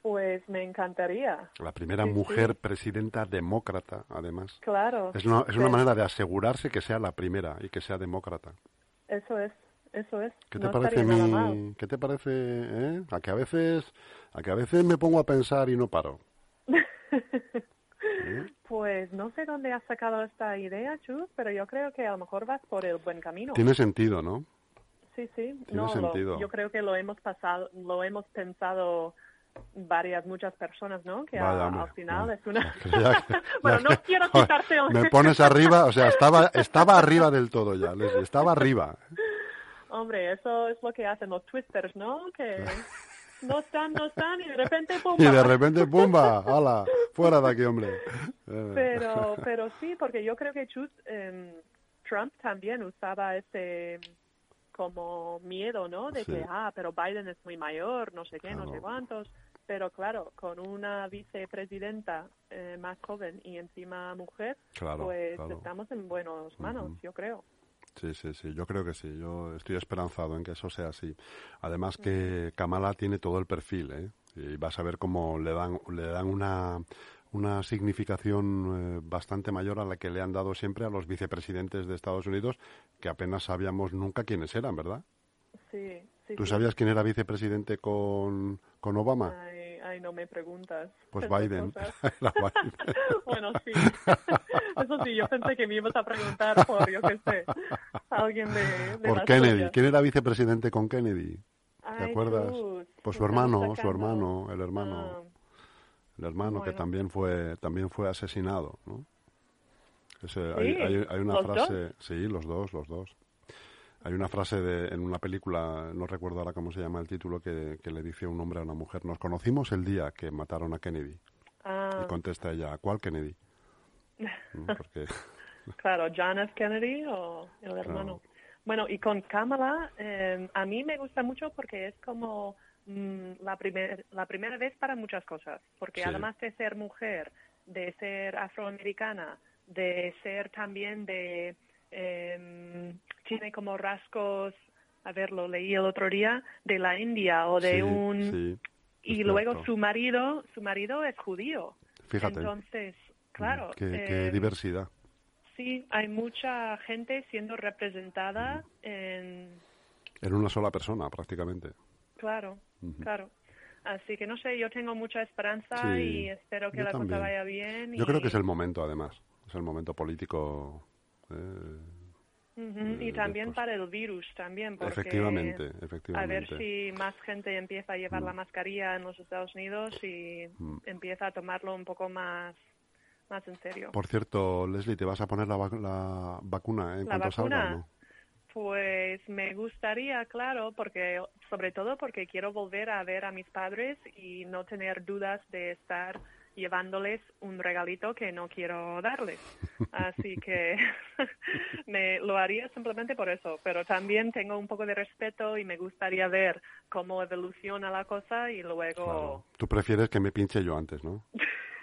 Pues me encantaría. La primera Sí, sí. mujer presidenta demócrata, además. Claro. Es una, es una manera de asegurarse que sea la primera y que sea demócrata. Eso es, eso es. ¿Qué te no parece mi, qué te parece, eh? A que a veces, a que a veces me pongo a pensar y no paro. Pues no sé dónde has sacado esta idea, Chus, pero yo creo que a lo mejor vas por el buen camino. Tiene sentido, ¿no? Sí, sí. tiene no, lo- sentido. yo creo que lo hemos pasado, lo hemos pensado varias, muchas personas, ¿no? Que Vaya, a- hombre, al final es una... <laughs> Ya <laughs> bueno, no quiero quitarte. Me pones arriba, o sea, estaba, estaba arriba del todo ya, Leslie, estaba arriba. Hombre, eso es lo que hacen los twisters, ¿no? Que <laughs> no están, no están y de repente <laughs> ¡pum! Y de repente, ¡pumba! ¡Hala! Fuera de aquí, hombre. Eh, Pero, pero sí, porque yo creo que Chus, em, Trump también usaba ese como miedo, ¿no? De Sí. que, ah, pero Biden es muy mayor, no sé qué, no sé cuántos. Pero claro, con una vicepresidenta eh, más joven y encima mujer, Claro, pues claro. estamos en buenas manos, yo creo. Sí, sí, sí, yo creo que sí, yo estoy esperanzado en que eso sea así. Además que Kamala tiene todo el perfil, ¿eh? Y vas a ver cómo le dan, le dan una, una significación eh, bastante mayor a la que le han dado siempre a los vicepresidentes de Estados Unidos, que apenas sabíamos nunca quiénes eran, ¿verdad? Sí, sí. ¿Tú sí. sabías quién era vicepresidente con, con Obama? Ay, ay, no me preguntas. Pues Biden. <laughs> Era Biden. <laughs> bueno, sí. <laughs> Eso sí, yo pensé que me ibas a preguntar por, yo qué sé, alguien de, de Por Kennedy. tuyas. ¿Quién era vicepresidente con Kennedy? ¿Te Ay, acuerdas? Chus, Pues su hermano, su sacando- hermano, el hermano. Ah, El hermano que Bueno. también fue también fue asesinado, ¿no? Ese- Sí, hay, hay- hay una ¿los frase, sí, los dos, los dos. Hay una frase de, en una película, no recuerdo ahora cómo se llama el título, que, que le dice un hombre a una mujer, nos conocimos el día que mataron a Kennedy. ah, Y contesta ella, ¿a cuál Kennedy? ¿No? <laughs> Porque, <laughs> claro, John F. Kennedy o el hermano. Bueno, y con Kamala, eh, a mí me gusta mucho porque es como mm, la, primer, la primera vez para muchas cosas. Porque Sí. además de ser mujer, de ser afroamericana, de ser también de... eh, tiene como rasgos, a ver, lo leí el otro día, de la India o de sí, un... sí, y luego cierto. su marido, su marido es judío. Fíjate, Entonces, claro. qué, qué eh, diversidad. Sí, hay mucha gente siendo representada en... En una sola persona, prácticamente. Claro, claro. Así que no sé, yo tengo mucha esperanza Sí, y espero que la también. cosa vaya bien. Yo y... creo que es el momento, además. Es el momento político. eh, Eh, Y también después. para el virus también, porque efectivamente, a efectivamente. ver si más gente empieza a llevar Mm. la mascarilla en los Estados Unidos y Mm. empieza a tomarlo un poco más, más en serio. Por cierto, Leslie, ¿te vas a poner la, vac- la vacuna eh, en ¿La cuanto salga vacuna? no? Pues me gustaría, claro, porque sobre todo porque quiero volver a ver a mis padres y no tener dudas de estar llevándoles un regalito que no quiero darles. Así que <laughs> me lo haría simplemente por eso, pero también tengo un poco de respeto y me gustaría ver cómo evoluciona la cosa y luego Claro. Tú prefieres que me pinche yo antes, ¿no?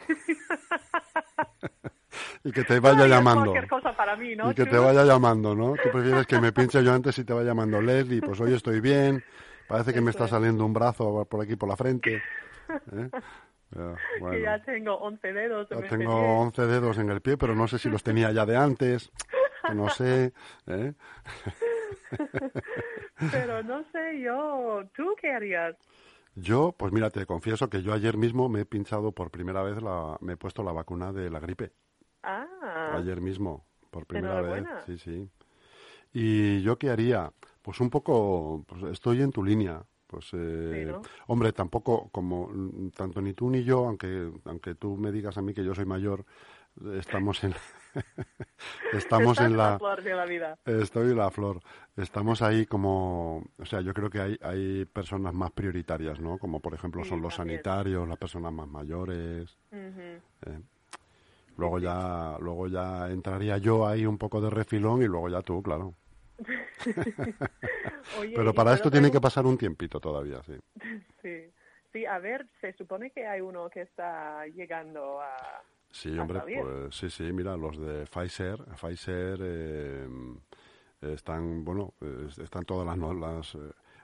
<laughs> y que te vaya Ay, llamando. cualquier cosa para mí, ¿no? y que te vaya llamando, ¿no? Tú prefieres que me pinche yo antes y te vaya llamando Leslie, pues hoy estoy bien, parece que me está es. saliendo un brazo por aquí por la frente. ¿eh? Ya, <laughs> Que ya tengo 11 dedos. en Ya tengo pie. 11 dedos en el pie, pero no sé si los tenía ya de antes, no sé. ¿eh? <laughs> Pero no sé yo, ¿tú qué harías? Yo, pues mira, te confieso que yo ayer mismo me he pinchado por primera vez, la, me he puesto la vacuna de la gripe. Ah, Ayer mismo, por primera vez. Sí, sí. ¿Y yo qué haría? Pues un poco, pues estoy en tu línea. Pues, eh, Sí, ¿no? hombre, tampoco como tanto ni tú ni yo, aunque aunque tú me digas a mí que yo soy mayor, estamos en <laughs> estamos en la flor de la vida. Estoy en la flor. Estamos ahí como, o sea, yo creo que hay, hay personas más prioritarias, ¿no? Como por ejemplo Sí, son los también. sanitarios, las personas más mayores. Eh. Luego ya, luego ya entraría yo ahí un poco de refilón y luego ya tú, claro. <laughs> Oye, Pero ¿y para esto tiene que pasar un tiempito todavía, sí. <laughs> Sí. Sí, a ver, se supone que hay uno que está llegando a... Sí, a hombre, salir. pues sí, sí, mira, los de Pfizer, Pfizer eh, están, bueno, están todas las, no- las, eh,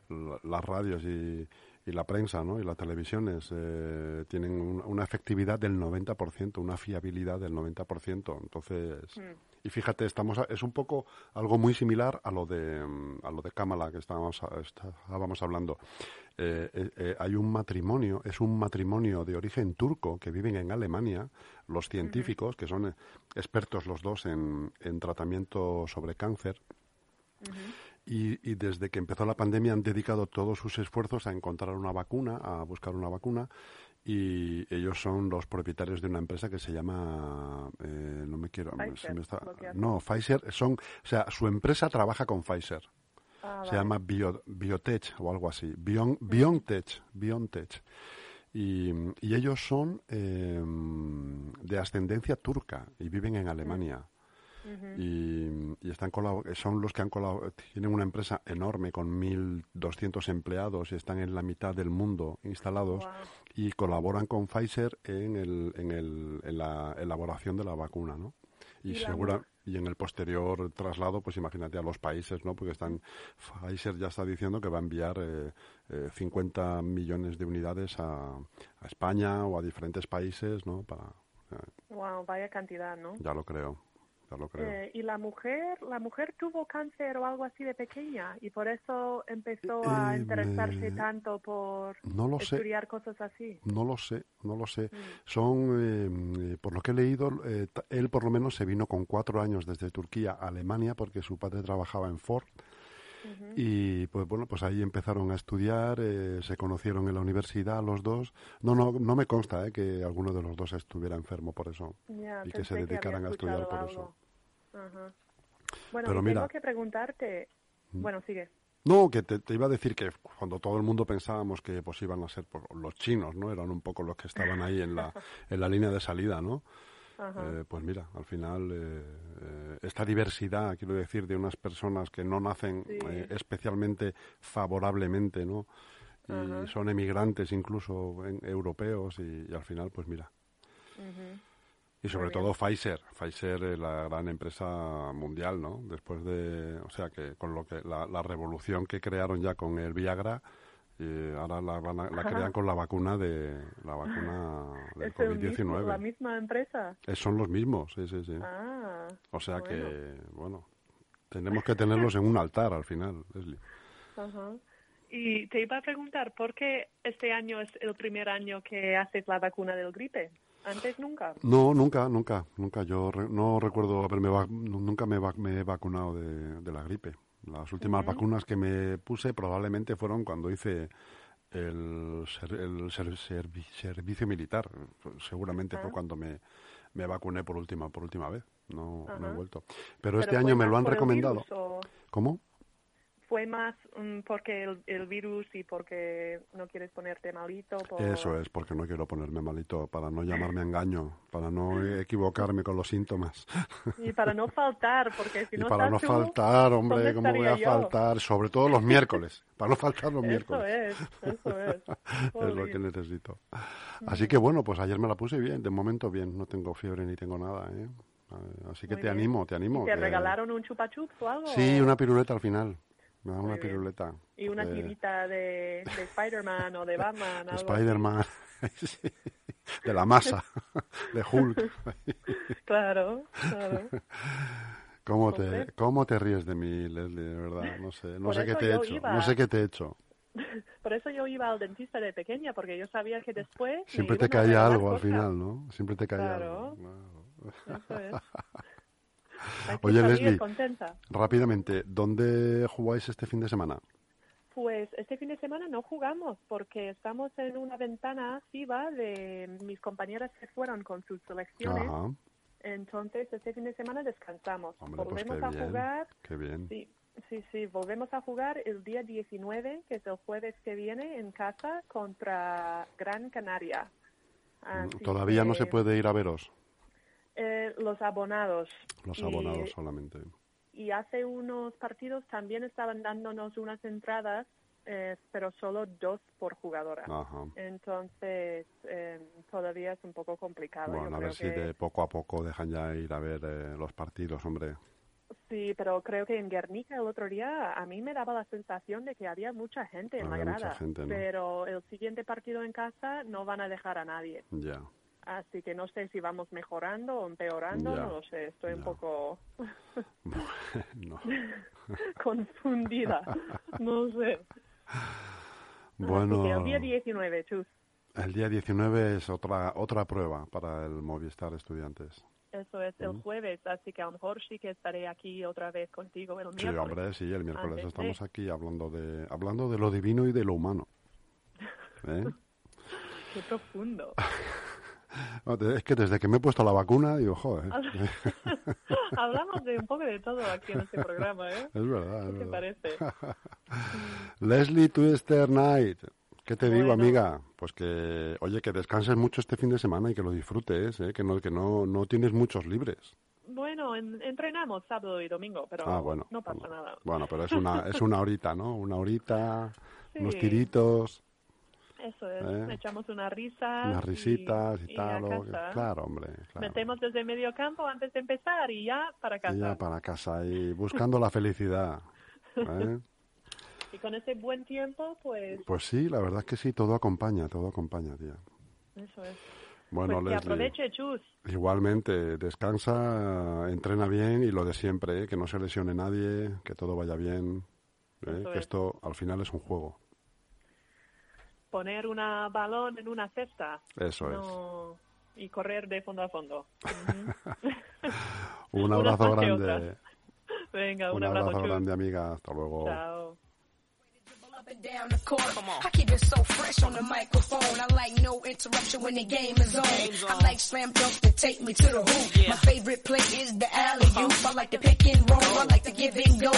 la- las radios y, y la prensa, ¿no? Y las televisiones eh, tienen un- una efectividad del 90%, una fiabilidad del 90%. Entonces, Mm. Y fíjate, estamos a- es un poco algo muy similar a lo de mm, a lo de Kamala que estábamos a- estábamos hablando. Eh, eh, eh, hay un matrimonio, es un matrimonio de origen turco que viven en Alemania, los científicos, que son expertos los dos en, en tratamiento sobre cáncer, y, y desde que empezó la pandemia han dedicado todos sus esfuerzos a encontrar una vacuna, a buscar una vacuna, y ellos son los propietarios de una empresa que se llama, eh, no me quiero, se me está- no, Pfizer, son, o sea, su empresa trabaja con Pfizer. Ah, Se vale. llama Bio- Biotech o algo así. Bion, BioNTech. BioNTech. Y, y ellos son eh, de ascendencia turca y viven en Alemania. y, y están son los que han tienen una empresa enorme con 1.200 empleados y están en la mitad del mundo instalados. Y colaboran con Pfizer en, el, en, el, en la elaboración de la vacuna, ¿no? Y, segura, y en el posterior traslado, pues imagínate a los países, ¿no? Porque están Pfizer ya está diciendo que va a enviar eh, eh, 50 millones de unidades a, a España o a diferentes países, ¿no? Para, eh, Wow, vaya cantidad, ¿no? ya lo creo, ya lo creo. Eh, y la mujer, la mujer tuvo cáncer o algo así de pequeña y por eso empezó a Eh, interesarse me- tanto por No lo sé. estudiar cosas así. No lo sé, no lo sé. Mm. Son, eh, por lo que he leído, eh, él por lo menos se vino con cuatro años desde Turquía a Alemania porque su padre trabajaba en Ford. Y pues bueno, pues ahí empezaron a estudiar, eh, se conocieron en la universidad los dos. No, no, no me consta eh, que alguno de los dos estuviera enfermo por eso. Ya, y que se dedicaran a estudiar por eso. Bueno, Pero mira- Mm. tengo que preguntarte. Bueno, sigue. No, que te, te iba a decir que cuando todo el mundo pensábamos que pues iban a ser por- los chinos, ¿no? Eran un poco los que estaban ahí en la, <laughs> en la línea de salida, ¿no? Eh, pues mira, al final eh, eh, esta diversidad, quiero decir, de unas personas que no nacen Sí. especialmente favorablemente, ¿no? Y Ajá. son emigrantes incluso en- europeos y, y al final, pues mira. Y sobre todo Pfizer, Pfizer es la gran empresa mundial, ¿no? Después de, o sea, que con lo que la, la revolución que crearon ya con el Viagra, y ahora la, van a- la crean con la vacuna de la vacuna <gasps> del ¿Es el mismo- la COVID-19. misma empresa? Eh, Son los mismos, sí, sí, sí. Ah, O sea bueno. que, bueno, tenemos que tenerlos en un altar al final, Leslie. Ajá. Y te iba a preguntar, ¿por qué este año es el primer año que haces la vacuna del gripe? Antes nunca. No, nunca, nunca, nunca. Yo re- no recuerdo haberme, nunca me, va- me he vacunado de, de la gripe. Las últimas vacunas que me puse probablemente fueron cuando hice el, ser- el ser- servi- servicio militar. Seguramente fue cuando me, me vacuné por última, por última vez. No, no he vuelto. Pero, este ¿Pero año me lo han recomendado. virus o ¿Cómo? ¿Fue más mm, porque el, el virus y porque no quieres ponerte malito? Por... Eso es, porque no quiero ponerme malito, para no llamarme engaño, para no <laughs> equivocarme con los síntomas. Y para no faltar, porque si <laughs> y no para no estás tú, faltar, hombre, ¿dónde ¿cómo voy a yo? faltar? Sobre todo los miércoles, para no faltar los Eso miércoles. es, eso es. <laughs> Es lo que necesito. Así que bueno, pues ayer me la puse bien, de momento bien, no tengo fiebre ni tengo nada, ¿eh? Eh, Así que Muy te bien. animo, te animo. ¿Te que- regalaron un chupa chups o algo? Sí, una piruleta al final. Me da una bien. piruleta. Y una porque tirita de, de Spider-Man o de Batman. Spider-Man. <laughs> Sí, De la masa, <laughs> de Hulk. Claro, claro. ¿Cómo te. ¿Cómo te ríes de mí, Leslie? De verdad, no sé. No Por sé qué te he hecho. iba. No sé qué te he hecho. <laughs> Por eso yo iba al dentista de pequeña, porque yo sabía que después. Siempre te caía algo al final, ¿no? Siempre te caía Claro. algo. Claro. Eso es. Oye, Leslie. contenta. Rápidamente, ¿dónde jugáis este fin de semana? Pues este fin de semana no jugamos porque estamos en una ventana activa de mis compañeras que fueron con sus selecciones. Ajá. Entonces este fin de semana descansamos. Hombre, pues volvemos a bien. jugar. Qué bien. Sí, sí, sí. Volvemos a jugar el día 19, que es el jueves que viene, en casa contra Gran Canaria. Así Mm, Todavía no se puede ir a veros, eh, los abonados. los Y- abonados solamente. y hace unos partidos también estaban dándonos unas entradas eh, pero solo dos por jugadora. Ajá. Entonces, eh, todavía es un poco complicado. Yo Bueno, a ver si que- de poco a poco dejan ya ir a ver eh, los partidos, hombre. Sí, pero creo que en Guernica el otro día a mí me daba la sensación de que había mucha gente en la Había grada. gente, ¿no? Pero el siguiente partido en casa no van a dejar a nadie. Ya. Así que no sé si vamos mejorando o empeorando, Ya, no lo sé. Estoy un poco <laughs> <laughs> confundida. No sé. <laughs> Bueno, el día 19, chus. el día 19 es otra otra prueba para el Movistar Estudiantes. Eso es el Mm. jueves, así que a lo mejor sí que estaré aquí otra vez contigo el Sí, miércoles. hombre, sí, el miércoles Antes de- estamos aquí hablando de hablando de lo divino y de lo humano. ¿Eh? Qué profundo. Es que desde que me he puesto la vacuna, digo, joder. <laughs> Hablamos de un poco de todo aquí en este programa, ¿eh? Es verdad, es ¿Qué te verdad. parece? <laughs> Leslie Twister Knight. ¿Qué te digo, Bueno. amiga? Pues que, oye, que descanses mucho este fin de semana y que lo disfrutes, ¿eh? que no que no, no tienes muchos libres. Bueno, en- entrenamos sábado y domingo, pero ah, bueno. no pasa bueno. nada. Bueno, pero es una, es una horita, ¿no? Una horita, <laughs> unos Sí. tiritos, Eso es, ¿Eh? echamos unas risas. unas risitas y, y a tal. o-. Claro, hombre. Claro. Metemos desde medio campo antes de empezar y ya para casa. Y ya para casa y <laughs> buscando la felicidad. ¿eh? Y con ese buen tiempo, pues Pues sí, la verdad es que sí, todo acompaña, todo acompaña, tía. eso es. Bueno, pues que Leslie, aproveche, chus. igualmente, descansa, entrena bien y lo de siempre, ¿eh? que no se lesione nadie, que todo vaya bien, ¿eh? Que es. esto al final es un juego. Poner una balón en una cesta. Eso es. Y correr de fondo a fondo. <laughs> Un <laughs> abrazo grande. Venga, un, Un abrazo, grande, amiga. Hasta luego. Chao. And down the court. I keep it so fresh on the microphone. I like no interruption when the game is on. I like slam dunk to take me to the hoop. My favorite play is the alley oop. I like the pick and roll. I like to give and go.